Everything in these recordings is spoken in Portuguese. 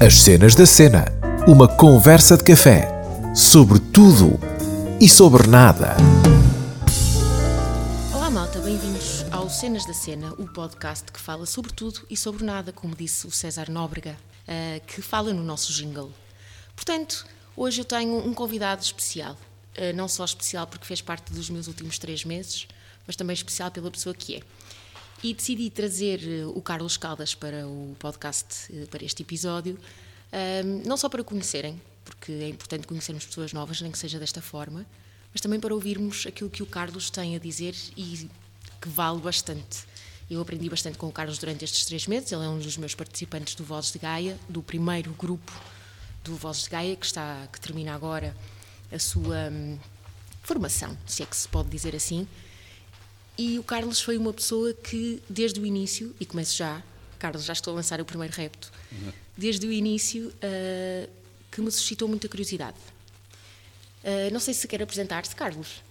As cenas da cena. Uma conversa de café. Sobre tudo e sobre nada. Olá, malta, bem-vindos ao Cenas da Cena, o podcast que fala sobre tudo e sobre nada, como disse o César Nóbrega, uh, que fala no nosso jingle. Portanto, hoje eu tenho um convidado especial. Uh, não só especial porque fez parte dos meus últimos três meses, mas também especial pela pessoa que é. E decidi trazer eh, o Carlos Caldas para o podcast, eh, para este episódio, não só para conhecerem, porque é importante conhecermos pessoas novas, nem que seja desta forma, mas também para ouvirmos aquilo que o Carlos tem a dizer e que vale bastante. Eu aprendi bastante com o Carlos durante estes três meses, ele é um dos meus participantes do Vozes de Gaia, do primeiro grupo do Vozes de Gaia, que, está, que termina agora a sua hum, formação, se é que se pode dizer assim. E o Carlos foi uma pessoa que, desde o início, e começo já, Carlos, já estou a lançar o primeiro repto, uhum. desde o início, uh, que me suscitou muita curiosidade. Uh, não sei se quer apresentar-se, Carlos.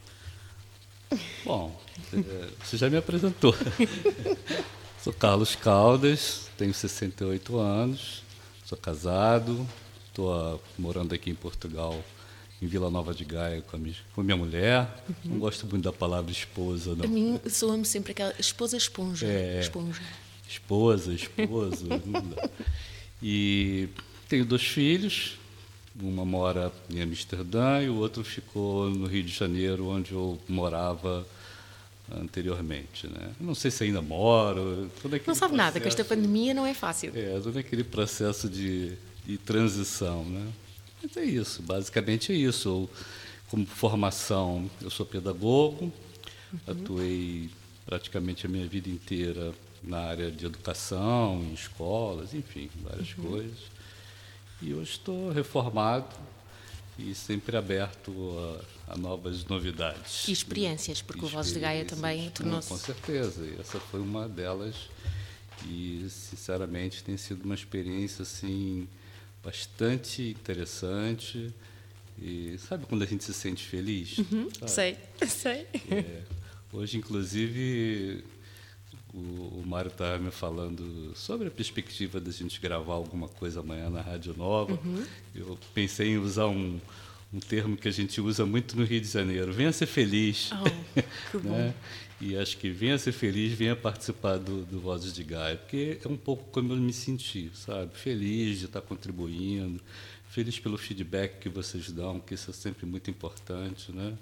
Bom, eh, você já me apresentou. sou Carlos Caldas, tenho 68 anos, sou casado, estou morando aqui em Portugal em Vila Nova de Gaia com a minha, com minha mulher. Uhum. Não gosto muito da palavra esposa, não. A mim soa-me sempre aquela esposa esponja. É, esponja. Esposa, esposo. e tenho dois filhos. Uma mora em Amsterdã e o outro ficou no Rio de Janeiro, onde eu morava anteriormente. Né? Não sei se ainda moro. não sabe processo, nada, que esta pandemia não é fácil. É, todo aquele processo de, de transição. Né? Mas é isso, basicamente é isso. Eu, como formação, eu sou pedagogo, uhum. atuei praticamente a minha vida inteira na área de educação, em escolas, enfim, várias uhum. coisas. E hoje estou reformado e sempre aberto a, a novas novidades. E experiências, porque o Voz de Gaia também tornou-se. Com certeza, e essa foi uma delas. E, sinceramente, tem sido uma experiência assim bastante interessante. E sabe quando a gente se sente feliz? Uhum, sei, sei. É, hoje, inclusive, o, o Mário estava me falando sobre a perspectiva da gente gravar alguma coisa amanhã na Rádio Nova. Uhum. Eu pensei em usar um, um termo que a gente usa muito no Rio de Janeiro: venha ser feliz. Oh, que bom. né? E acho que venha ser feliz, venha participar do, do Vozes de Gaia, porque é um pouco como eu me senti, sabe? Feliz de estar contribuindo, feliz pelo feedback que vocês dão, que isso é sempre muito importante, né?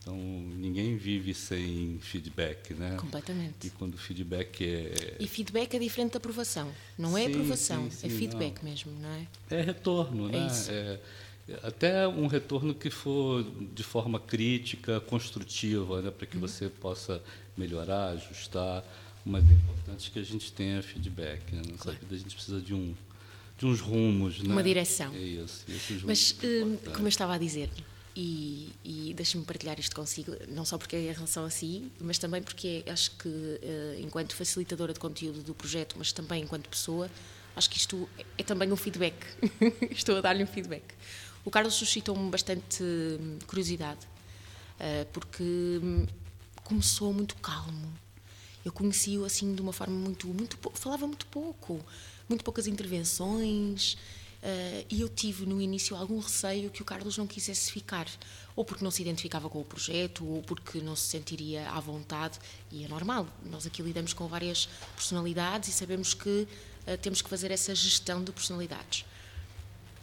Então, ninguém vive sem feedback, né? Completamente. E quando o feedback é... E feedback é diferente da aprovação. Não é sim, é aprovação, sim, sim, é feedback não. mesmo, não é? É retorno, é né? Isso. É, até um retorno que for de forma crítica, construtiva, né, para que uhum. você possa melhorar, ajustar. Mas é importante que a gente tenha feedback. Né? Vida a gente precisa de um de uns rumos, né? uma direção. É isso. Mas hum, como eu estava a dizer, e, e deixe-me partilhar isto consigo, não só porque é em relação a si, mas também porque acho que, uh, enquanto facilitadora de conteúdo do projeto, mas também enquanto pessoa, acho que isto é também um feedback. Estou a dar-lhe um feedback. O Carlos suscitou-me bastante hum, curiosidade, uh, porque hum, começou muito calmo. Eu conheci-o assim de uma forma muito, muito falava muito pouco, muito poucas intervenções. Uh, e eu tive no início algum receio que o Carlos não quisesse ficar, ou porque não se identificava com o projeto, ou porque não se sentiria à vontade. E é normal, nós aqui lidamos com várias personalidades e sabemos que uh, temos que fazer essa gestão de personalidades.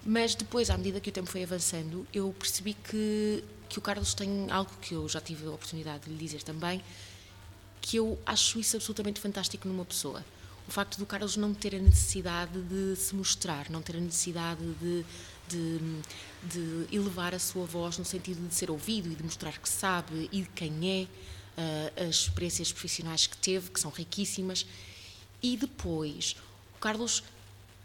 Mas depois, à medida que o tempo foi avançando, eu percebi que, que o Carlos tem algo que eu já tive a oportunidade de lhe dizer também, que eu acho isso absolutamente fantástico numa pessoa. O facto do Carlos não ter a necessidade de se mostrar, não ter a necessidade de, de, de elevar a sua voz no sentido de ser ouvido e de mostrar que sabe e de quem é, uh, as experiências profissionais que teve, que são riquíssimas. E depois, o Carlos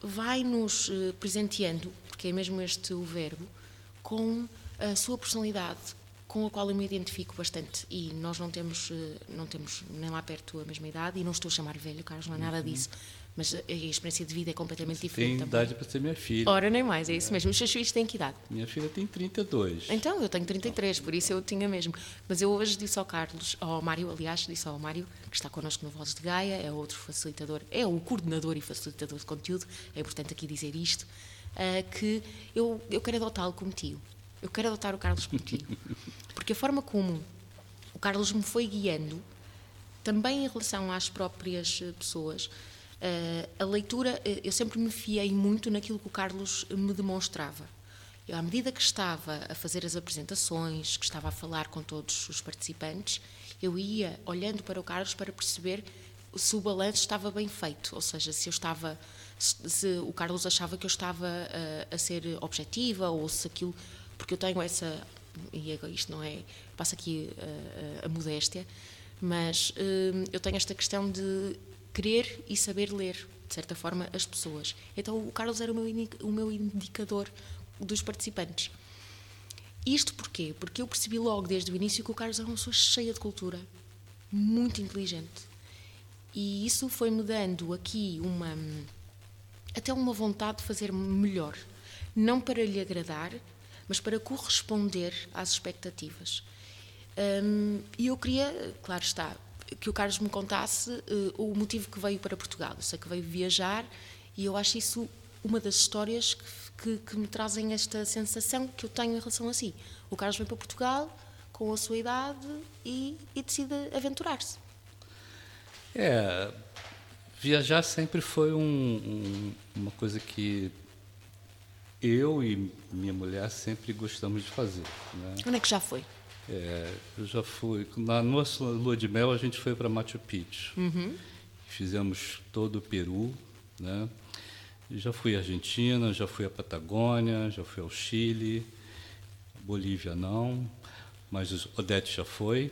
vai nos uh, presenteando porque é mesmo este o verbo, com a sua personalidade, com a qual eu me identifico bastante. E nós não temos, eh, não temos nem lá perto a mesma idade, e não estou a chamar velho, Carlos, não é nada uhum. disso. mas a experiência de vida é completamente Tem diferente também. idade para ser minha filha. Ora, nem mais, é isso mesmo. Os seus filhos têm que idade? Minha filha tem 32. Então, eu tenho 33, por isso eu tinha mesmo. Mas eu hoje disse ao Carlos, ao Mário, aliás, disse ao Mário, que está connosco no Voz de Gaia, é outro facilitador, é o coordenador e facilitador de conteúdo, é importante aqui dizer isto, ah, que eu, eu quero adotá-lo como tio. Eu quero adotar o Carlos como tio. Porque a forma como o Carlos me foi guiando, também em relação às próprias eh, pessoas, eh, a leitura, eu sempre me fiei muito naquilo que o Carlos me demonstrava. Eu, à medida que estava a fazer as apresentações, que estava a falar com todos os participantes, eu ia olhando para o Carlos para perceber se o balanço estava bem feito, ou seja, se eu estava, se, se o Carlos achava que eu estava a, a ser objetiva ou se aquilo, porque eu tenho essa, e agora isto não é, passa aqui a, a, a modéstia, mas hum, eu tenho esta questão de querer e saber ler, de certa forma, as pessoas. Então o Carlos era o meu, o meu indicador dos participantes. Isto porquê? Porque eu percebi logo desde o início que o Carlos era uma pessoa cheia de cultura, muito inteligente. E isso foi-me dando aqui uma. Até uma vontade de fazer melhor. Não para lhe agradar, mas para corresponder às expectativas. Hum, E eu queria, claro está, que o Carlos me contasse eh, o motivo que veio para Portugal. Eu sei que veio viajar e eu acho isso uma das histórias que, que, que me trazem esta sensação que eu tenho em relação a si. O Carlos vem para Portugal com a sua idade e, e decide aventurar-se. É, viajar sempre foi um- um- uma coisa que eu e minha mulher sempre gostamos de fazer. Né? Onde é que já foi? É, eu já fui. Na nossa lua de mel, a gente foi para Machu Picchu. Fizemos todo o Peru. Né? Já fui à Argentina, já fui à Patagônia, já fui ao Chile. Bolívia não, mas Odete já foi.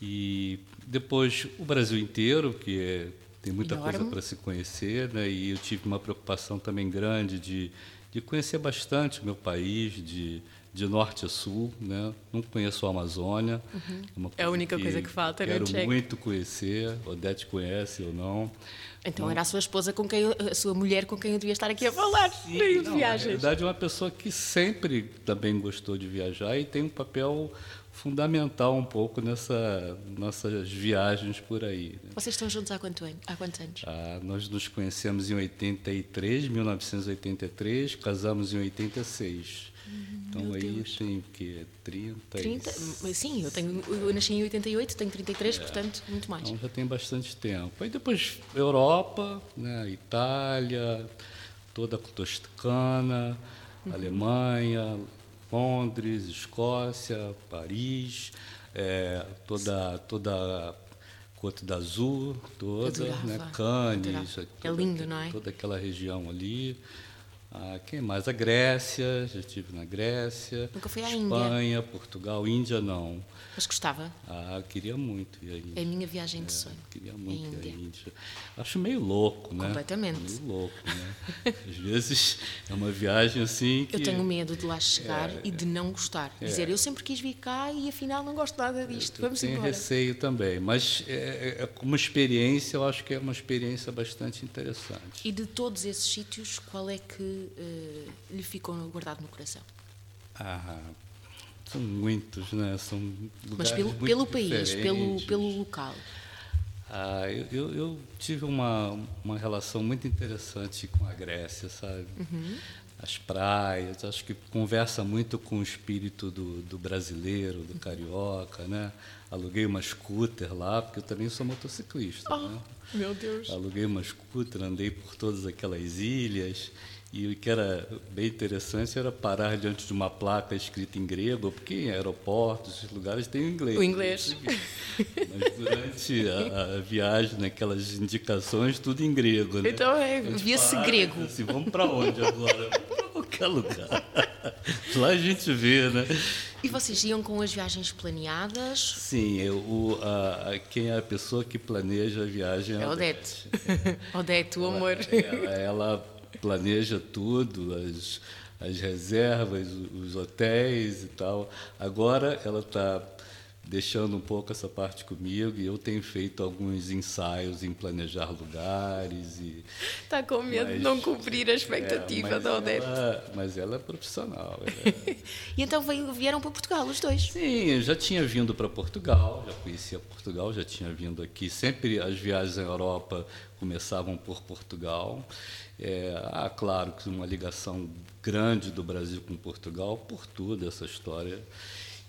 E depois o Brasil inteiro, que é- tem muita coisa Enorme. para se conhecer, né? e eu tive uma preocupação também grande de, de conhecer bastante o meu país, de, de norte a sul. Né? Não conheço a Amazônia. uma É a única coisa que falta, né, Quero Cheque? muito conhecer. Odete conhece ou não. Então era a sua esposa com quem eu- a sua mulher com quem eu devia estar aqui a falar de Não, Na viagens. realidade, é uma pessoa que sempre também gostou de viajar e tem um papel fundamental um pouco nessa nossas viagens por aí. né? Vocês estão juntos há, quanto an- há quantos anos? Ah, nós nos conhecemos em 83, 1983, casamos em 86. então aí tem o quê? 30? 30? Mas Sim, eu, tenho, eu nasci em 88, tenho 33, portanto, muito mais. Então já tem bastante tempo. Aí depois Europa, né, Itália, toda a Toscana, Alemanha, Londres, Escócia, Paris, é, toda toda a Côte d'Azur, toda, né, Cannes. É toda- lindo, não é? Toda aquela região ali. Ah, quem mais? A Grécia, já estive na Grécia. Nunca fui à Índia. Espanha, Portugal, Índia não. Mas gostava. Ah, queria muito ir à Índia. É a minha viagem de sonho. Queria muito ir Índia. à Índia. Acho meio louco, né? Completamente. Meio louco, né? Às vezes é uma viagem assim que... Eu tenho medo de lá chegar e de não gostar. Dizer, eu sempre quis vir cá e afinal não gosto nada disto. Eu Vamos tenho embora. receio também, mas é, é, como experiência, eu acho que é uma experiência bastante interessante. E de todos esses sítios, qual é que eh, lhe ficou guardado no coração? Ah, são muitos, né? São Mas pelo, muito pelo país, pelo, pelo local. Ah, eu, eu, eu tive uma, uma relação muito interessante com a Grécia, sabe? As praias, acho que conversa muito com o espírito do, do brasileiro, do carioca, né? Aluguei uma scooter lá, porque eu também sou motociclista, né? Meu Deus. Aluguei uma scooter, andei por todas aquelas ilhas. E o que era bem interessante era parar diante de uma placa escrita em grego, porque em aeroportos, esses lugares tem o inglês. O inglês. Mas durante a, a viagem, naquelas indicações, tudo em grego. Né? Então, é, via-se para, grego. Assim, vamos para onde agora? Vamos para qualquer lugar. Lá a gente vê, né? E vocês iam com as viagens planeadas? Sim, eu, o, a, a- quem é a pessoa que planeja a viagem É a Odete. Odete, o amor. Ela, ela planeja tudo, as, as reservas, os hotéis e tal. Agora ela está deixando um pouco essa parte comigo e eu tenho feito alguns ensaios em planejar lugares e está com medo de não cumprir a expectativa é, da Odete ela, mas ela é profissional é. e então vieram para Portugal os dois? Sim eu já tinha vindo para Portugal já conhecia Portugal já tinha vindo aqui. Sempre as viagens à Europa começavam por Portugal. É, há claro que uma ligação grande do Brasil com Portugal por tudo essa história.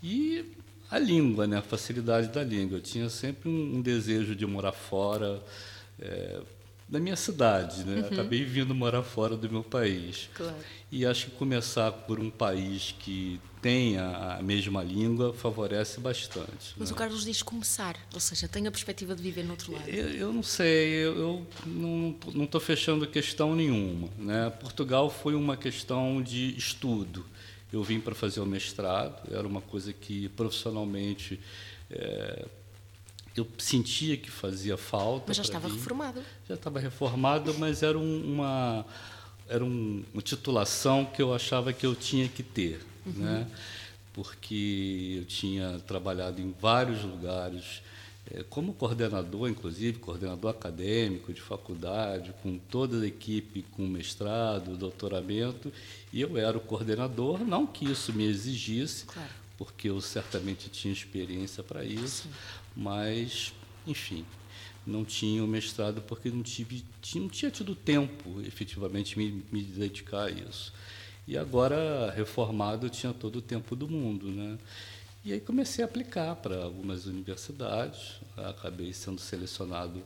E a língua, né? a facilidade da língua. Eu tinha sempre um, desejo de morar fora é, da minha cidade. Né? Uhum. Acabei vindo morar fora do meu país. Claro. E acho que começar por um país que tenha a mesma língua favorece bastante. Mas né? o Carlos diz começar, ou seja, tem a perspectiva de viver no outro lado. Eu, eu não sei, eu, eu não estou fechando questão nenhuma. Né? Portugal foi uma questão de estudo. Eu vim para fazer o mestrado, era uma coisa que profissionalmente é, eu sentia que fazia falta. Mas já estava mim. reformado. Já estava reformado, mas era um, uma era um, uma titulação que eu achava que eu tinha que ter, uhum. né? Porque eu tinha trabalhado em vários lugares como coordenador, inclusive, coordenador acadêmico de faculdade, com toda a equipe com mestrado, doutoramento, e eu era o coordenador, não que isso me exigisse, claro. porque eu certamente tinha experiência para isso, Sim. mas, enfim, não tinha o mestrado porque não, tive, não tinha tido tempo, efetivamente, me, me dedicar a isso. E agora, reformado, eu tinha todo o tempo do mundo, né? E aí comecei a aplicar para algumas universidades, acabei sendo selecionado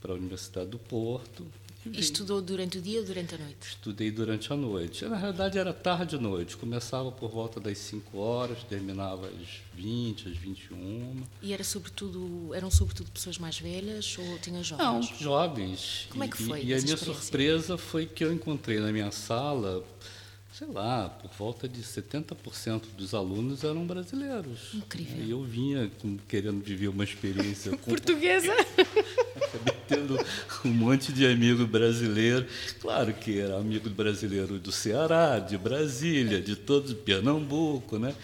para a Universidade do Porto. Estudou durante o dia ou durante a noite? Estudei durante a noite. Na realidade era tarde e noite. Começava por volta das 5 horas, terminava às 20, às 21. E era sobretudo, eram sobretudo pessoas mais velhas ou tinha jovens? Não, jovens. Como é que foi? E, e a minha surpresa foi que eu encontrei na minha sala sei lá, por volta de 70% dos alunos eram brasileiros. Incrível. E eu vinha querendo viver uma experiência portuguesa. Acabei tendo um monte de amigo brasileiro. Claro que era amigo brasileiro do Ceará, de Brasília, de todo Pernambuco, né?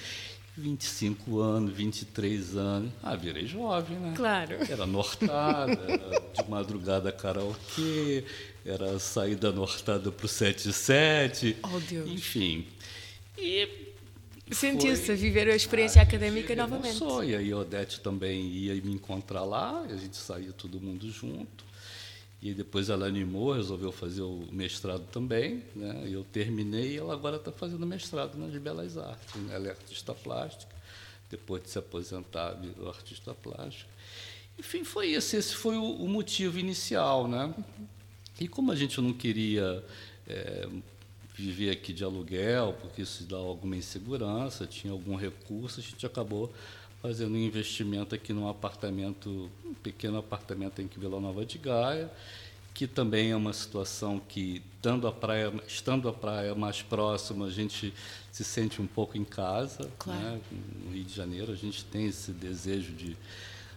25 anos, 23 anos. Ah, virei jovem, né? Claro. Era nortada, era de madrugada karaokê, era saída nortada para o 77. Oh, Deus. Enfim. E Sentiu-se a viver a experiência ah, académica novamente. Só, e aí Odete também ia me encontrar lá, a gente saía todo mundo junto. E depois ela animou, resolveu fazer o mestrado também. Né? Eu terminei e ela agora está fazendo mestrado nas Belas Artes. Né? Ela é artista plástica. Depois de se aposentar, virou artista plástica. Enfim, foi esse. Esse foi o, o motivo inicial. Né? E como a gente não queria é, viver aqui de aluguel, porque isso dá alguma insegurança, tinha algum recurso, a gente acabou fazendo um investimento aqui num apartamento, um pequeno apartamento em Vila Nova de Gaia, que também é uma situação que, estando a praia, estando a praia mais próxima, a gente se sente um pouco em casa. Claro. Né? No Rio de Janeiro, a gente tem esse desejo de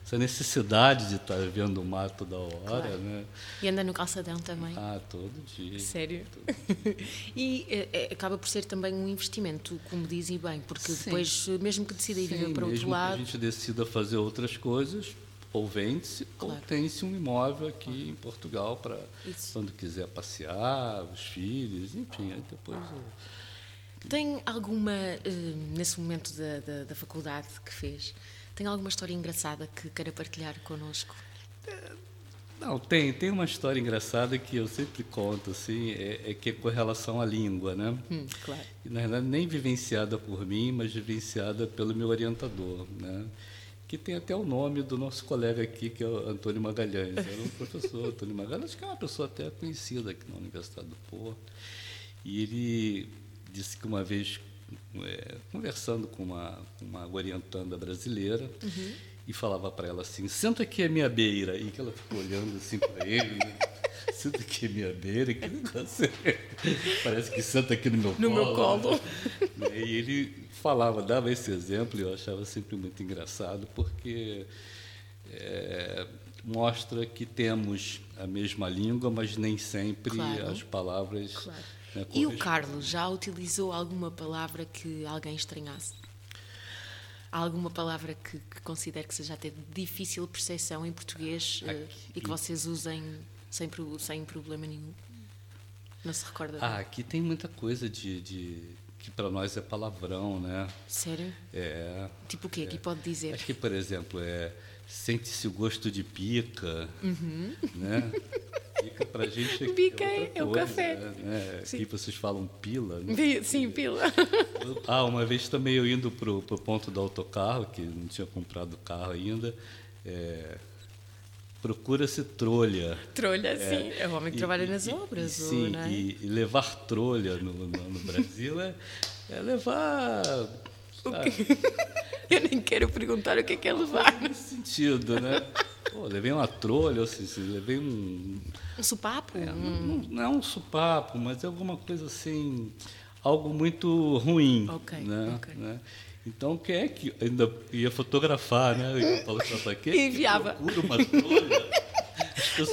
essa necessidade de estar vendo o mar toda hora, claro. né? E anda no calçadão também? Ah, todo dia. Sério? Todo dia. e é, acaba por ser também um investimento, como dizem bem, porque Sim. depois, mesmo que decida ir viver para outro lado... mesmo que a gente decida fazer outras coisas, ou vende-se, claro. ou tem-se um imóvel aqui ah. em Portugal para quando quiser passear, os filhos, enfim, aí depois... Eu... Tem alguma, eh, nesse momento da, da, da faculdade que fez, tem alguma história engraçada que queira partilhar connosco? Não, tem. Tem uma história engraçada que eu sempre conto, assim, é, é que é com relação à língua, né? Hum, claro. E, na verdade, nem vivenciada por mim, mas vivenciada pelo meu orientador, né? Que tem até o nome do nosso colega aqui, que é o Antônio Magalhães. Era um professor, Antônio Magalhães, acho que é uma pessoa até conhecida aqui na Universidade do Porto. E ele disse que uma vez é, conversando com uma, uma orientanda brasileira uhum. e falava para ela assim: senta aqui à minha beira. E que ela ficou olhando assim para ele. Né? Senta aqui à minha beira, que negócio? Parece que senta aqui no meu no colo. Meu colo. Né? E ele falava, dava esse exemplo, e eu achava sempre muito engraçado, porque é, mostra que temos a mesma língua, mas nem sempre claro. as palavras. Claro é e o Carlos já utilizou alguma palavra que alguém estranhasse? Há alguma palavra que, que considere que seja até difícil percepção em português uh, e que vocês usem sem, sem problema nenhum? Não se recorda? Ah, aqui tem muita coisa de, de que para nós é palavrão, né? Sério? É. Tipo o quê? É. Que pode dizer? Aqui, por exemplo, é sente-se o gosto de pica, uhum. né? Pica pra gente é Pica é, é o café. Né? Aqui vocês falam pila, né? Sim, pila. Ah, uma vez também eu indo pro, pro ponto do autocarro, que não tinha comprado carro ainda, é, procura-se trolha. Trolha, é, sim. É o homem que e, trabalha nas e, obras. E, sim, é? e, levar trolha no, no, no Brasil é, é levar... Eu nem quero perguntar o que é que é levar. Nesse sentido, né? Pô, levei uma trolha, ou seja, levei um... Um supapo? É, não, não, é um supapo, mas é alguma coisa assim... Algo muito ruim. Ok, né? ok. Né? Então, quem é que ainda ia fotografar, né? Para quem e enviava. procura uma trolha?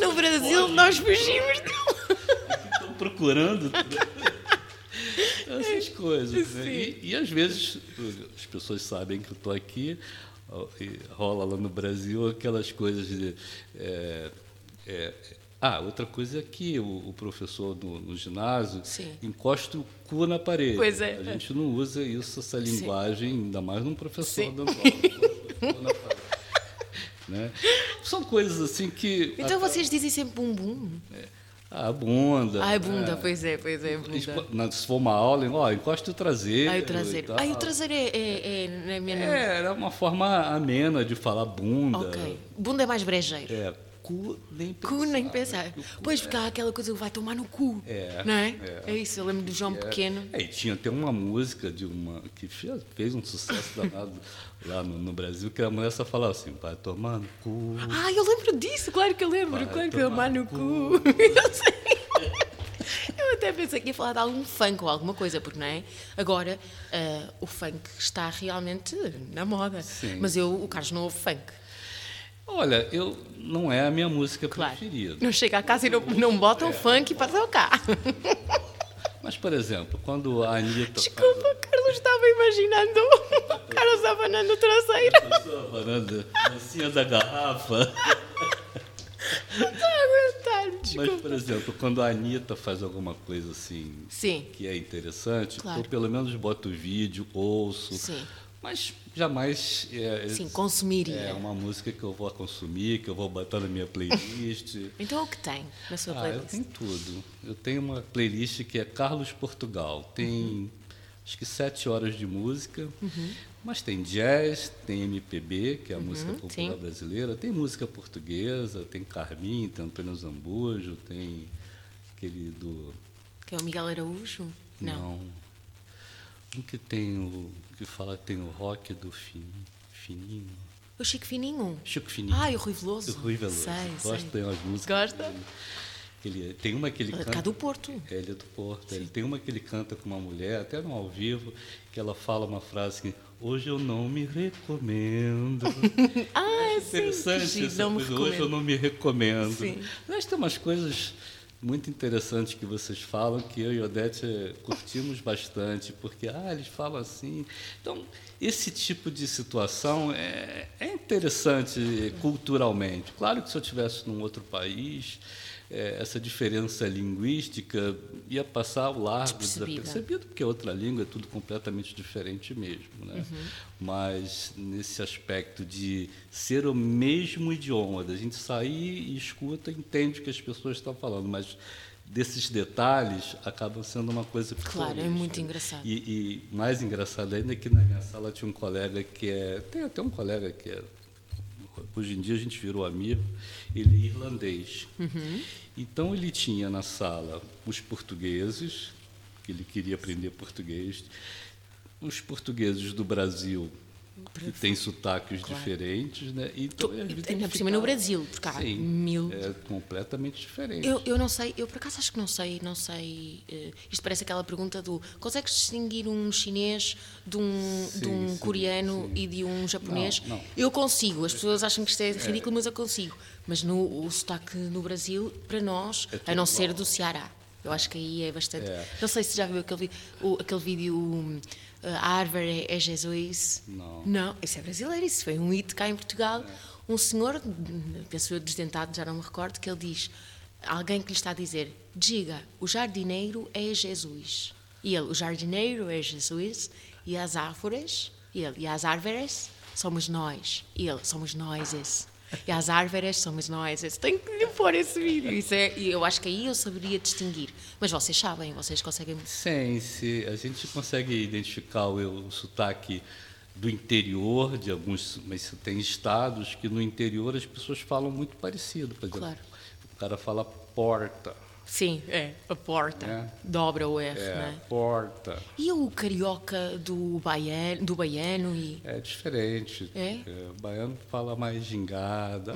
No Brasil, nós fugimos Estão procurando essas coisas. Né? E, e, às vezes as pessoas sabem que eu estou aqui e rola lá no Brasil aquelas coisas de é, é, ah, outra coisa é que o, o professor no, no ginásio Sim. encosta o cu na parede. Pois é. A gente não usa isso, essa linguagem, Sim. ainda mais num professor Sim. dando aula. né? São coisas assim que. Então vocês dizem sempre bumbum? É. Ah, bunda. Ah, bunda, é. pois é, pois é, bunda. Se for uma aula, ó, encosta o traseiro. Ah, o traseiro. Ah, o traseiro é, é, é, é, minha... é, era uma forma amena de falar bunda. Ok. Bunda é mais brejeiro. É, cu nem pensar. Cu nem pensar. Pois, porque há aquela coisa que vai tomar no cu. É. Não é? É, é isso, eu lembro do João é. Pequeno. É, e tinha até uma música de uma que fez, fez um sucesso danado lá no, no, Brasil, que a mulher só falava assim, vai tomar no cu. Ah, eu lembro disso, claro que eu lembro. Vai claro que tomar no cu. cu. eu sei. Eu até pensei que ia falar de algum funk ou alguma coisa, porque não é? Agora, uh, o funk está realmente na moda. Sim. Mas eu, o Carlos não ouve funk. Olha, eu não é a minha música claro. preferida. Não chega a casa e não, não botam é. funk para tocar. Mas, por exemplo, quando a Anitta. Desculpa. Carlos estava imaginando o Carlos abanando o traseiro. Abanando a dancinha da garrafa. Não estou a aguentar, desculpa. Mas, por exemplo, quando a Anitta faz alguma coisa assim Sim. que é interessante, claro. eu pelo menos boto vídeo, ouço. Sim mas jamais é, Sim, consumiria. É uma música que eu vou consumir, que eu vou botar na minha playlist. então o que tem na sua ah, playlist? Eu tenho tudo. Eu tenho uma playlist que é Carlos Portugal. Tem uhum. acho que sete horas de música, uhum. Mas tem jazz, tem MPB, que é a uhum, música popular sim. brasileira, tem música portuguesa, tem Carminho, tem Antônio Zambujo, tem aquele do. Que é o Miguel Araújo? Não. Não. Um que tem o. que fala que tem o rock do fin, Fininho. O Chico Fininho? Chico Fininho. Ah, e o Rui Veloso. O Rui Veloso. Sei, Gosto, tem umas músicas. Gosta? Ele, tem uma que ele é canta. Cá do Porto. É, ele é do Porto. Ele tem uma que ele canta com uma mulher, até no ao vivo, que ela fala uma frase que hoje eu não me recomendo. ah, é interessante sim. essa coisa. Hoje eu não me recomendo. Sim. Mas tem umas coisas muito interessantes que vocês falam, que eu e Odete curtimos bastante, porque ah, eles falam assim. Então, esse tipo de situação é, é interessante culturalmente. Claro que se eu estivesse num outro país, é, essa diferença linguística ia passar ao largo desapercebido, porque outra língua é tudo completamente diferente mesmo. Né? Uhum. Mas nesse aspecto de ser o mesmo idioma, da gente sair e escuta, entende o que as pessoas estão falando, mas desses detalhes acabam sendo uma coisa Claro, é muito engraçado. E, e, mais engraçado ainda é que na minha sala tinha um colega que é. Tem até um colega que é. Hoje em dia a gente virou amigo, ele é irlandês. Uhum. Então ele tinha na sala os portugueses, que ele queria aprender português, os portugueses do Brasil que tem sotaques claro. diferentes, né? Então, tu, ainda por cima no Brasil, porque há Sim, mil. É completamente diferente. Eu, eu não sei, eu por acaso acho que não sei, não sei. Uh, isto parece aquela pergunta do consegues distinguir um chinês de um, sim, de um sim, coreano sim. e de um japonês? Não, não. Eu consigo, as pessoas acham que isto é ridículo, mas eu consigo. Mas no, o sotaque no Brasil, para nós, É a não ser do Ceará. Eu acho que aí é bastante. É. Não sei se já viu aquele, o, aquele vídeo uh, a árvore é Jesus. Não. Não, isso é brasileiro, isso foi um hit cá em Portugal. Um senhor, penso eu desdentado, já não me recordo, que ele diz, alguém que lhe está a dizer, diga, o jardineiro é Jesus. E ele, o jardineiro é Jesus, e as árvores, e ele, e as árvores somos nós. E ele, somos nós esse. E as árvores somos nós. esse. Tenho que lhe pôr esse vídeo. Isso é, e eu acho que aí eu saberia distinguir. Mas vocês sabem, vocês conseguem. Sim, se a gente consegue identificar o, o sotaque do interior de alguns, mas tem estados que no interior as pessoas falam muito parecido. Por exemplo, Claro. o cara fala porta, Sim, é. A porta. É. Dobra o R, é, não é? porta. E o carioca do baiano, do baiano e. É diferente. É? o baiano fala mais gingada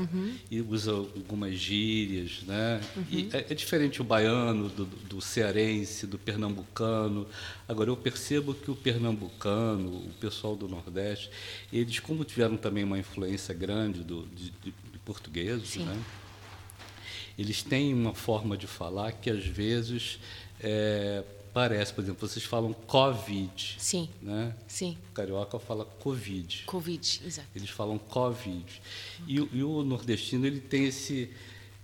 e usa algumas gírias, né? E é, é diferente o baiano do, do cearense, do pernambucano. Agora, eu percebo que o pernambucano, o pessoal do Nordeste, eles, como tiveram também uma influência grande do, de, de, de portugueses, Sim. né? Eles têm uma forma de falar que às vezes é, parece, por exemplo, vocês falam Covid, Sim, né? sim. O carioca fala Covid. Covid, exato. Eles falam Covid. E, o- e o nordestino ele tem esse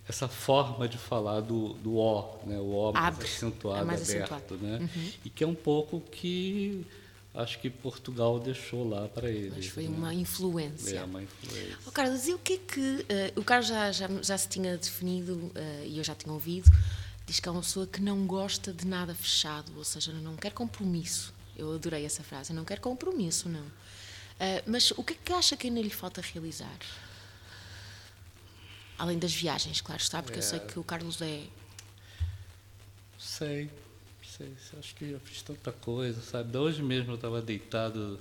essa forma de falar do, do O, né? O O mais Abre, acentuado, é mais aberto, acentuado. Uhum. né? E que é um pouco que acho que Portugal deixou lá para eles. Mas foi né? uma influência. É uma influência. Oh, Carlos, e o que é que. eh, o Carlos já, já, já se tinha definido eh, e eu já tinha ouvido, diz que é uma pessoa que não gosta de nada fechado, ou seja, não quer compromisso. Eu adorei essa frase, não quer compromisso, não. Eh, mas o que é que acha que ainda lhe falta realizar? Além das viagens, claro está, porque eu sei que o Carlos é. Sei, sei, acho que já fiz tanta coisa, sabe? Da hoje mesmo eu estava deitado,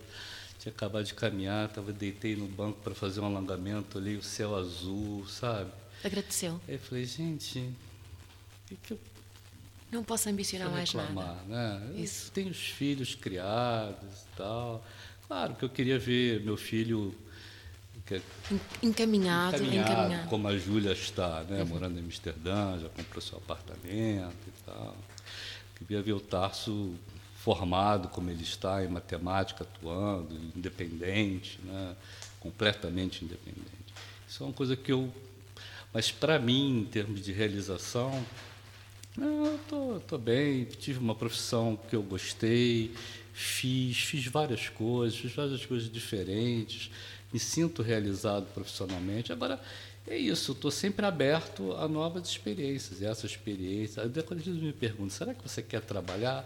tinha acabado de caminhar, tava, deitei no banco para fazer um alongamento ali, o céu azul, sabe? Agradeceu. Aí eu falei, gente, o que, que eu Não posso ambicionar mais reclamar, nada. né? Eu Isso. tenho os filhos criados e tal. Claro que eu queria ver meu filho En- Encaminhado, encaminhado, encaminhado. como a Júlia está, né? morando em Amsterdã, já comprou seu apartamento e tal. Queria ver o Tarso formado como ele está em matemática, atuando, independente, né? completamente independente. Isso é uma coisa que eu. Mas para mim, em termos de realização, eu tô, tô bem, tive uma profissão que eu gostei, fiz, fiz várias coisas, fiz várias coisas diferentes, me sinto realizado profissionalmente. Agora, é isso, estou sempre aberto a novas experiências, e essa experiência. Aí, Quando eles me perguntam, será que você quer trabalhar?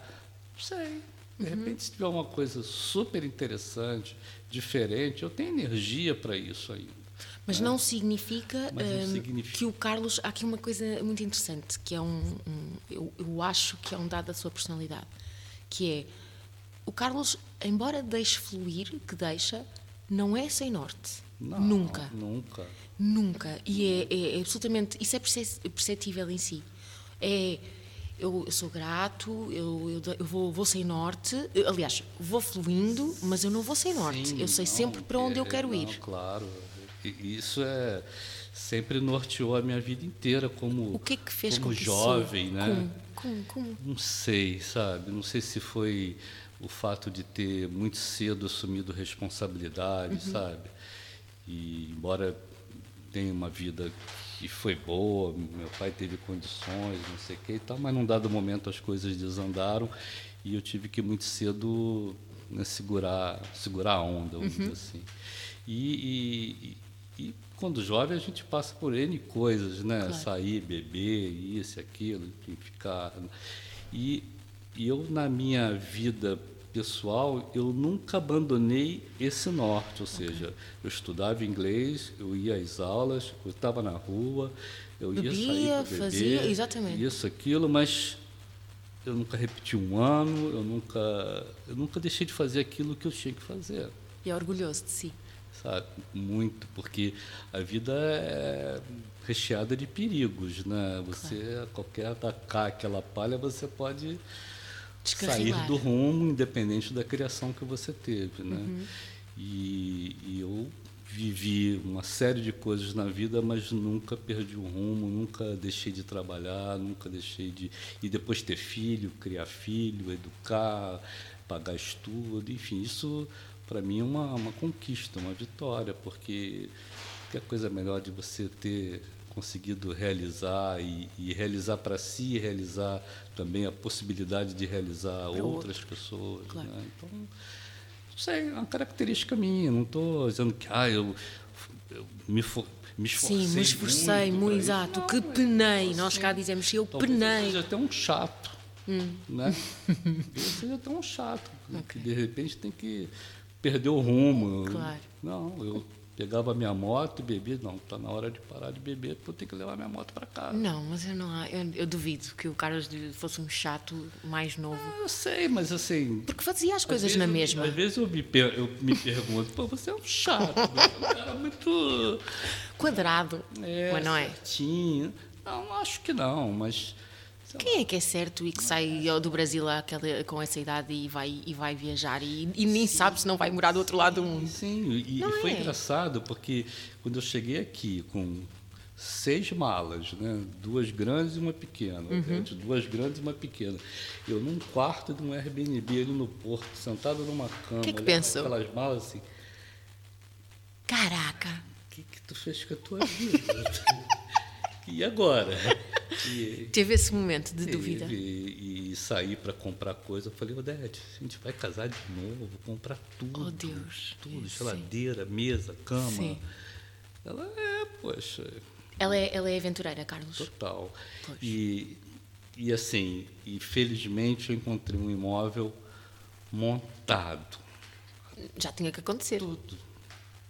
Não sei. De repente, se tiver uma coisa super interessante, diferente, eu tenho energia para isso ainda. Mas não significa, Mas não hum, significa. que o Carlos. Há aqui uma coisa muito interessante, que é um. um- eu, eu acho que é um dado da sua personalidade, que é. O Carlos, embora deixe fluir, que deixa, não é sem norte. Não, Nunca. Nunca. Nunca. E é, é- é absolutamente. Isso é perce- perceptível em si. É. Eu, eu sou grato, eu, eu, eu vou, vou sem norte. Eu, Aliás, vou fluindo, mas eu não vou sem norte. Sim, eu sei não, sempre para onde eu é- quero não, ir. Claro. Isso é sempre norteou a minha vida inteira como O que é que fez como com jovem, né? Não sei, sabe? Não sei se foi o fato de ter muito cedo assumido responsabilidade, Uhum. sabe? E embora tenha uma vida que foi boa, meu pai teve condições, não sei o que e tal, mas num dado momento as coisas desandaram e eu tive que muito cedo né, segurar, segurar a onda, vamos Uhum. dizer assim. E, e- e- quando jovem a gente passa por N coisas, né? Claro. Sair, beber, isso, aquilo, ficar. E, e eu, na minha vida pessoal, eu nunca abandonei esse norte, ou seja, eu estudava inglês, eu ia às aulas, eu estava na rua, eu ia sair Bebia, para beber, fazia, exatamente. isso, aquilo, mas eu nunca repeti um ano, eu nunca, eu nunca deixei de fazer aquilo que eu tinha que fazer E é orgulhoso de si. sabe? Muito, porque a vida é recheada de perigos, né? Você, a qualquer atacar aquela palha, você pode sair do rumo, independente da criação que você teve, né? Uhum. E, e eu vivi uma série de coisas na vida, mas nunca perdi o rumo, nunca deixei de trabalhar, nunca deixei de e depois ter filho, criar filho, educar, pagar estudo, enfim, isso para mim é uma, uma conquista, uma vitória, porque que coisa melhor de você ter conseguido realizar e, e realizar para si e realizar também a possibilidade de realizar pra outras outro. pessoas. Claro. Né? Então, não sei, é uma característica minha. Não estou dizendo que ah, eu, eu me, for, me esforcei. Sim, me esforcei, muito, muito exato. Não, que penei. Nós cá dizemos, eu penei. Seja até um chato. Hum. Né? seja até um chato. Okay. Que de repente tem que perder o rumo. Claro. Não, eu pegava minha moto e bebia. Não, está na hora de parar de beber, eu tenho que levar minha moto para casa. Não, mas eu não eu, eu, duvido que o Carlos fosse um chato mais novo. Ah, eu sei, mas assim. Porque fazia as coisas na mesma. Às vezes eu me, eu me pergunto, pô, você é um chato, né? um cara muito. Quadrado, é, mas não é? Certinho. Não, acho que não, mas quem é que é certo e que sai do Brasil àquela, com essa idade e vai, e vai viajar e, e nem sim. sabe se não vai morar do outro lado do mundo? Sim, e, e foi é. engraçado porque quando eu cheguei aqui com seis malas, né? duas grandes e uma pequena, uhum. duas grandes e uma pequena. Eu num quarto de um Airbnb ali no Porto, sentado numa cama, que que pensou? aquelas malas assim. Caraca! O que, que tu fez com a tua vida? e agora? E, Teve esse momento de dúvida? E, e sair para comprar coisa. Eu falei, Odete, a gente vai casar de novo, comprar tudo. Oh, Deus. Tudo, geladeira, mesa, cama. Sim. Ela é, poxa. Ela é, ela é aventureira, Carlos? Total. E, e assim, e felizmente eu encontrei um imóvel montado. Já tinha que acontecer. Tudo.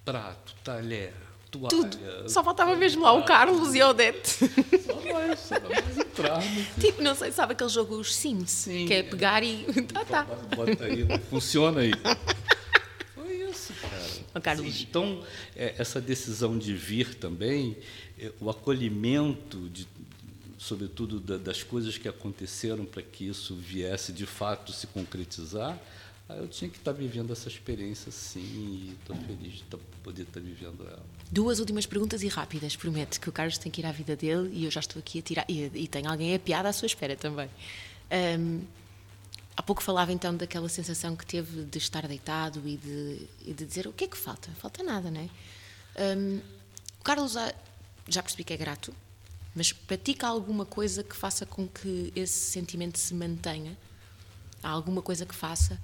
Prato, talher, Tudo. Só faltava mesmo lá o Carlos e a Odete. Só mais, só mais entrar. Tipo, não sei, sabe aquele jogo Os Sims? Sim. Que é pegar e. Tá, tá. Bota aí, funciona aí. Foi isso, cara. Carlos. Então, é, essa decisão de vir também, é, o acolhimento de sobretudo das coisas que aconteceram para que isso viesse de fato se concretizar, eu tinha que estar tá vivendo essa experiência sim e estou feliz de tá, poder estar tá vivendo ela. Duas últimas perguntas e rápidas, prometo que o Carlos tem que ir à vida dele e eu já estou aqui a tirar. E, e tem alguém a piada à sua espera também. Um, há pouco falava então daquela sensação que teve de estar deitado e de, e de dizer o que é que falta? Falta nada, não é? Um, o Carlos já, já percebi que é grato, mas pratica alguma coisa que faça com que esse sentimento se mantenha? Há alguma coisa que faça?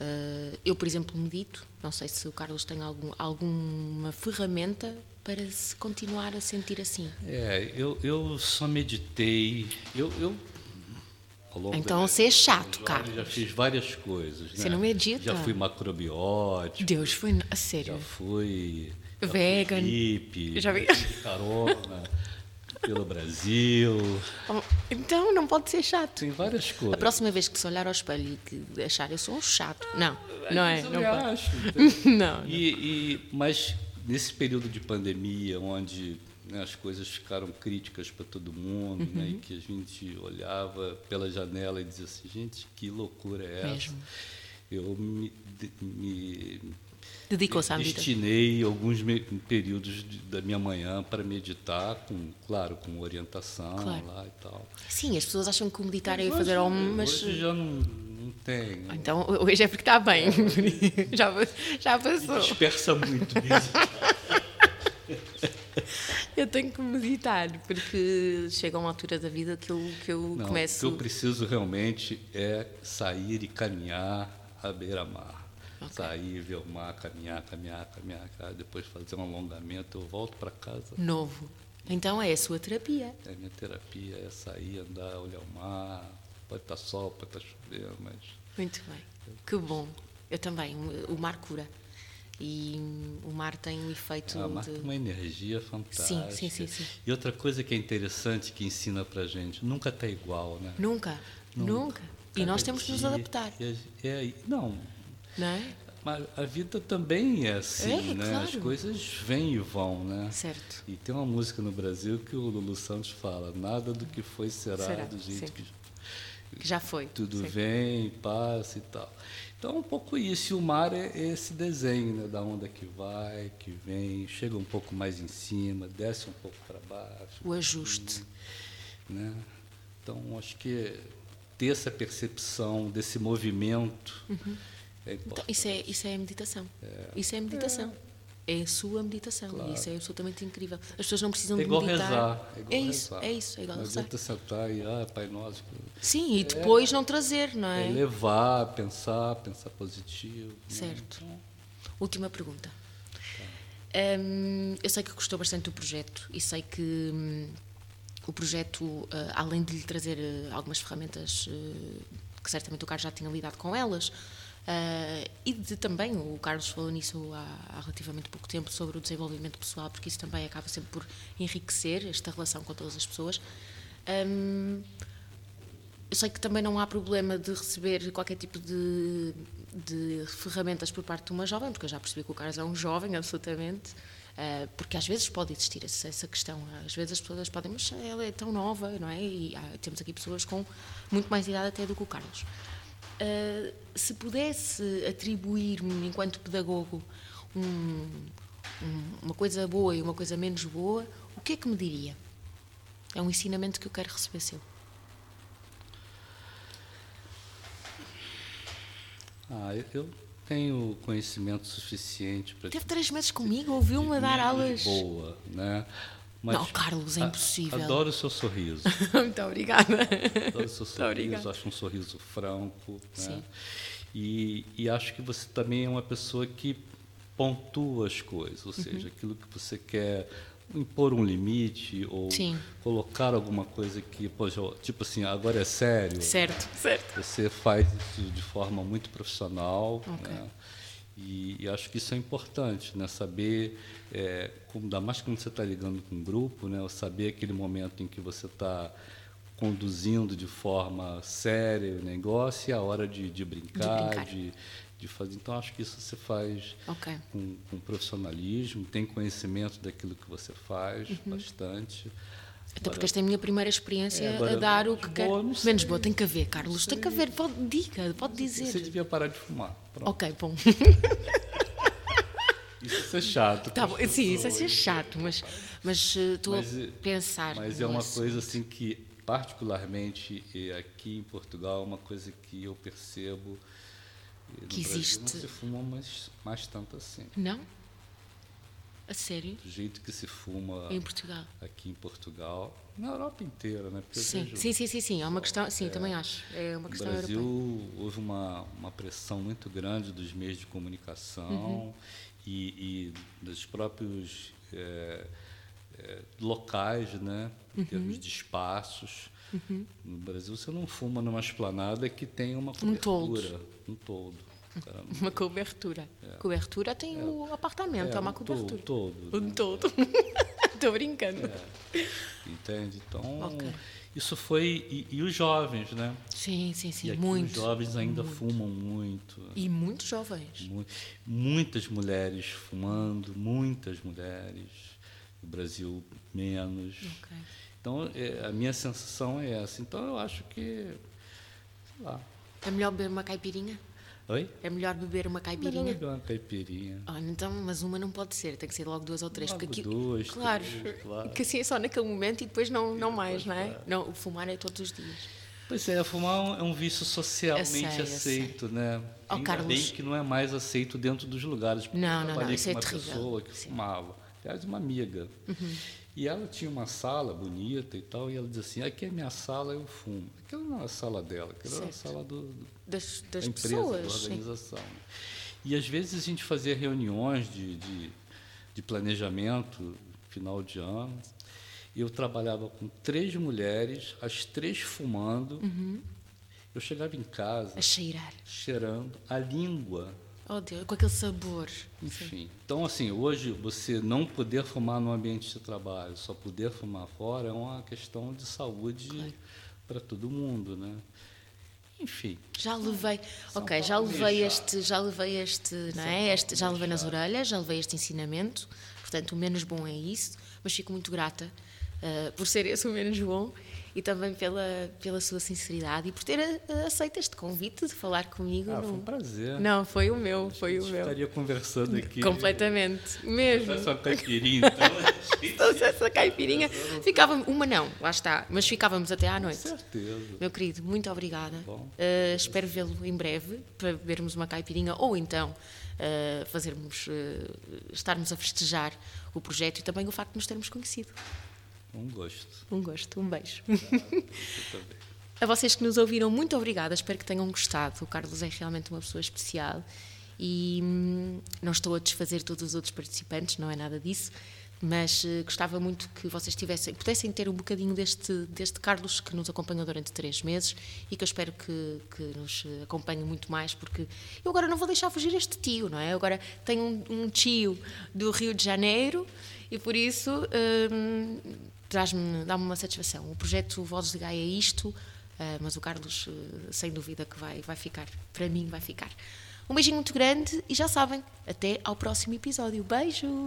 Uh, eu, por exemplo, medito, não sei se o Carlos tem algum, alguma ferramenta para se continuar a sentir assim. É, eu, eu só meditei, eu, eu então você é chato, cara. Já fiz várias coisas. Você né? não medita? Já fui macrobiótico. Deus, foi a sério. Já fui. Vegan. Hippie. Já vi. Carona pelo Brasil. Então não pode ser chato. Tem várias coisas. A próxima vez que se olhar ao espelho e que achar eu sou um chato. Não, não é. Eu não acho. não. E, e, mas nesse período de pandemia, onde né, as coisas ficaram críticas para todo mundo, uhum. né, e que a gente olhava pela janela e dizia assim, gente, que loucura é essa? Mesmo. Eu me, me Dedicou-se à vida. Destinei alguns períodos de, da minha manhã para meditar, com, claro, com orientação claro. lá e tal. Sim, as pessoas acham que o meditar é fazer om, mas... Hoje já não, não tem. Então, hoje é porque está bem. já, já passou. Me dispersa muito isso. eu tenho que meditar, porque chega uma altura da vida que eu, que eu não, começo... O que eu preciso realmente é sair e caminhar à beira-mar. Okay. Sair, ver o mar, caminhar, caminhar, caminhar, depois fazer um alongamento, eu volto para casa. Novo. Então é a sua terapia. É a minha terapia, é sair, andar, olhar o mar. Pode estar tá sol, pode estar tá chovendo, mas. Muito bem. Que bom. Eu também. O mar cura. E o mar tem um efeito. Ah, o mar de... tem uma energia fantástica. Sim, sim, sim, sim. E outra coisa que é interessante que ensina para gente: nunca está igual, né? Nunca. Nunca. nunca. E nós temos que nos adaptar. É, é, não, não é? Mas a vida também é assim, é, né? Claro. As coisas vêm e vão, né? Certo. E tem uma música no Brasil que o Lulu Santos fala: nada do que foi será, será do jeito sim. que, que já foi. Tudo vem, passa e tal. Então, um pouco isso. E o mar é esse desenho, né? Da onda que vai, que vem, chega um pouco mais em cima, desce um pouco para baixo. O ajuste. Né? Então, acho que ter essa percepção desse movimento uhum. É então, isso é isso é meditação. É. Isso é meditação. É. é a sua meditação claro. e isso é absolutamente incrível. As pessoas não precisam é de meditar. Rezar, é, é isso, rezar. é isso, é igual não rezar. adianta sentar e ah, Pai Nosso. Sim, e depois não trazer, não é? É levar, pensar, pensar positivo. Certo. Né? Última pergunta. Um, eu sei que gostou bastante do projeto e sei que um, o projeto, uh, além de lhe trazer uh, algumas ferramentas uh, que certamente o Carlos já tinha lidado com elas, e de também, o Carlos falou nisso há, há, relativamente pouco tempo, sobre o desenvolvimento pessoal, porque isso também acaba sempre por enriquecer esta relação com todas as pessoas. Um, eu sei que também não há problema de receber qualquer tipo de, de ferramentas por parte de uma jovem, porque eu já percebi que o Carlos é um jovem, absolutamente, uh, porque às vezes pode existir essa, questão. Às vezes as pessoas podem, mas ela é tão nova, não é? E temos aqui pessoas com muito mais idade até do que o Carlos. Uh, se pudesse atribuir-me, enquanto pedagogo, um, um, uma coisa boa e uma coisa menos boa, o que é que me diria? É um ensinamento que eu quero receber seu. Ah, eu tenho conhecimento suficiente para. Teve três meses comigo, ouviu-me dar aulas. Boa, né? Mas não, Carlos, é impossível. Adoro o seu sorriso. Muito obrigada. Adoro o seu sorriso, acho um sorriso franco. Né? Sim. E, e acho que você também é uma pessoa que pontua as coisas, ou seja, uhum. aquilo que você quer impor um limite ou Sim. colocar alguma coisa que, poxa, tipo assim, agora é sério. Certo, certo. Você faz isso de forma muito profissional. Okay. Né? E, e, acho que isso é importante, né? Saber, é, como, ainda mais quando você está ligando com um grupo, né? Saber aquele momento em que você está conduzindo de forma séria o negócio e a hora de, de brincar, de, brincar. de de fazer. Então, acho que isso você faz okay. com, com, profissionalismo, tem conhecimento daquilo que você faz, uhum. bastante. Até porque esta é a minha primeira experiência é, a dar o que quer. Menos boa, tem que haver, Carlos, tem que haver. Pode, diga, pode dizer. Você devia parar de fumar. Pronto. Ok, bom. Isso é chato. Tá, sim, isso é chato, mas, mas estou a eh, pensar. Mas é uma assunto. coisa assim que, particularmente aqui em Portugal, é uma coisa que eu percebo que existe. não se fuma mais, mais tanto assim. Não? A sério? Do jeito que se fuma em Portugal. aqui em Portugal, na Europa inteira, né? Porque sim. sim, sim, sim, sim, é uma questão, sim, é, também acho. É uma questão No Brasil europeia. houve uma, uma pressão muito grande dos meios de comunicação uhum. e, e, dos próprios é, é, locais, né? Em uhum. termos de espaços. Uhum. No Brasil, você não fuma numa esplanada que tem uma cobertura. Um todo. Um todo. Uma cobertura. É. Cobertura tem é. o apartamento, é, é uma um cobertura. Todo. Um todo. Estou brincando. É. Entende? Então, okay. isso foi. E, e, os jovens, né? Sim, sim, sim. E muito. Os jovens ainda muito. fumam muito. E muitos jovens. Muitas mulheres fumando, muitas mulheres. No Brasil, menos. Okay. Então, é, a minha sensação é essa. Então, eu acho que, sei lá. É melhor beber uma caipirinha? Oi? É melhor beber uma caipirinha? Melhor beber uma caipirinha. Oh, então, mas uma não pode ser, tem que ser logo duas ou três. Logo porque duas, claro, três, claro. Que assim é só naquele momento e depois não, não mais, não é? Claro. Não, o fumar é todos os dias. Pois é, fumar é um vício socialmente sei, aceito, né? Oh, Ainda Carlos. bem que não é mais aceito dentro dos lugares. Não, não, não, isso é uma terrível. pessoa que Sim. fumava. Aliás, uma amiga. Uhum. E ela tinha uma sala bonita e tal, e ela dizia assim: aqui é minha sala, eu fumo. Aquela não era a sala dela, aquela era a sala do, das, das da empresa, pessoas, da organização. Sim. E às vezes a gente fazia reuniões de, de, de planejamento, final de ano, e eu trabalhava com três mulheres, as três fumando. Uhum. Eu chegava em casa. A cheirar. Cheirando a língua Oh Deus, com aquele sabor. Enfim. Sim. Então, assim, hoje você não poder fumar no ambiente de trabalho, só poder fumar fora é uma questão de saúde claro. para todo mundo, né? Enfim. Já levei, ok, já levei este, já levei este, não é? Este, já levei nas orelhas, já levei este ensinamento. Portanto, o menos bom é isso, mas fico muito grata uh, por ser esse o menos bom e também pela, pela sua sinceridade e por ter aceito este convite de falar comigo. Ah, foi um prazer. Não, foi o meu, foi o meu. Estaria conversando aqui. Completamente, mesmo. Essa caipirinha, então. essa caipirinha. Ficávamos, uma não, lá está, mas ficávamos até à noite. Com certeza. Meu querido, muito obrigada. Bom. Uh, espero vê-lo em breve para bebermos uma caipirinha ou então uh, fazermos, uh, estarmos a festejar o projeto e também o facto de nos termos conhecido. Um gosto. Um gosto, um beijo. Ah, a vocês que nos ouviram, muito obrigada, espero que tenham gostado. O Carlos é realmente uma pessoa especial e hum, não estou a desfazer todos os outros participantes, não é nada disso, mas uh, gostava muito que vocês tivessem, pudessem ter um bocadinho deste, deste Carlos que nos acompanhou durante três meses e que eu espero que, que nos acompanhe muito mais, porque eu agora não vou deixar fugir este tio, não é? Eu agora tenho um, um tio do Rio de Janeiro e por isso hum, traz-me, dá-me uma satisfação. O projeto Vozes de Gaia é isto, uh, mas o Carlos, uh, sem dúvida, que vai, vai ficar. Para mim, vai ficar. Um beijinho muito grande e já sabem, até ao próximo episódio. Beijo!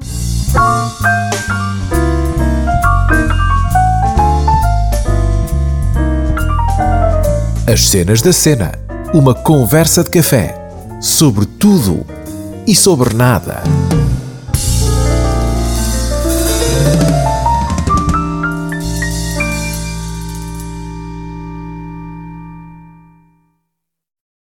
As cenas da cena. Uma conversa de café sobre tudo e sobre nada.